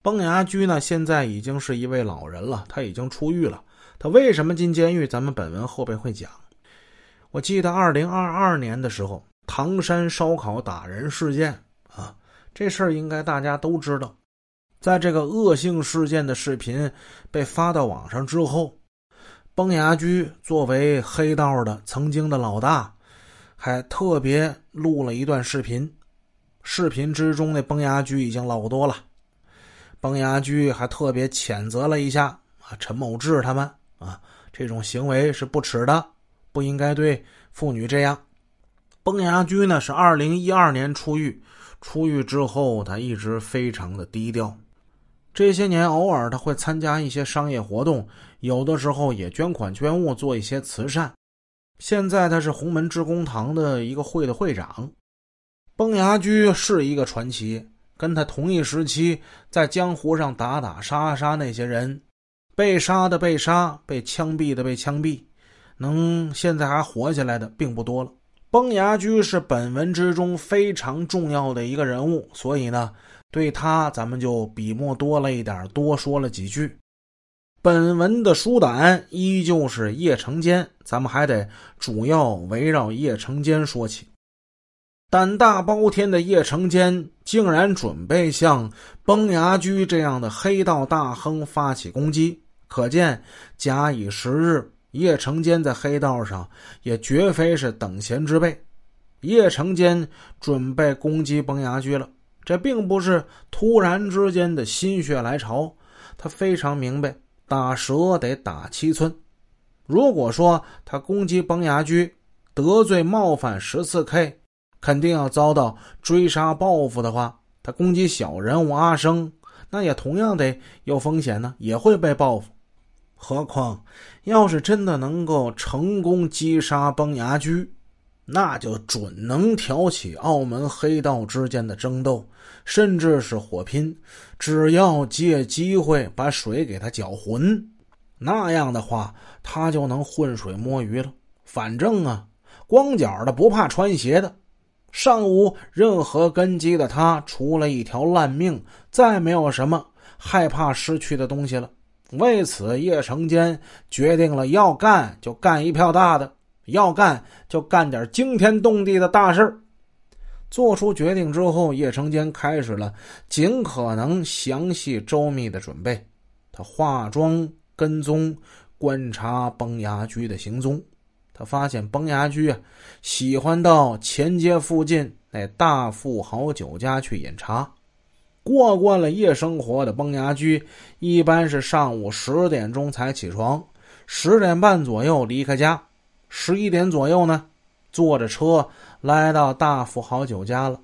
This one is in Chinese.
崩牙驹呢，现在已经是一位老人了，他已经出狱了。他为什么进监狱？咱们本文后边会讲。我记得二零二二年的时候，唐山烧烤打人事件啊，这事儿应该大家都知道。在这个恶性事件的视频被发到网上之后，崩牙驹作为黑道的曾经的老大，还特别录了一段视频。视频之中的崩牙驹已经老多了。崩牙驹还特别谴责了一下啊，陈某志他们啊，这种行为是不耻的，不应该对妇女这样。崩牙驹呢是二零一二年出狱，出狱之后他一直非常的低调。这些年偶尔他会参加一些商业活动，有的时候也捐款捐物做一些慈善。现在他是洪门志工堂的一个会的会长。崩牙驹是一个传奇。跟他同一时期在江湖上打打杀杀那些人，被杀的被杀，被枪毙的被枪毙，能现在还活下来的并不多了。崩牙驹是本文之中非常重要的一个人物，所以呢，对他咱们就笔墨多了一点，多说了几句。本文的书胆依旧是叶成坚，咱们还得主要围绕叶成坚说起。胆大包天的叶成坚竟然准备向崩牙驹这样的黑道大亨发起攻击，可见假以时日，叶成坚在黑道上也绝非是等闲之辈。叶成坚准备攻击崩牙驹了，这并不是突然之间的心血来潮，他非常明白，打蛇得打七寸。如果说他攻击崩牙驹，得罪冒犯十四 K。肯定要遭到追杀报复的话，他攻击小人物阿生，那也同样得有风险呢，也会被报复。何况，要是真的能够成功击杀崩牙驹，那就准能挑起澳门黑道之间的争斗，甚至是火拼。只要借机会把水给他搅浑，那样的话，他就能浑水摸鱼了。反正啊，光脚的不怕穿鞋的。上无任何根基的他，除了一条烂命，再没有什么害怕失去的东西了。为此，叶成坚决定了要干就干一票大的，要干就干点惊天动地的大事做出决定之后，叶成坚开始了尽可能详细周密的准备。他化妆、跟踪、观察崩牙驹的行踪。他发现崩牙驹啊，喜欢到前街附近那大富豪酒家去饮茶。过惯了夜生活的崩牙驹，一般是上午十点钟才起床，十点半左右离开家，十一点左右呢，坐着车来到大富豪酒家了。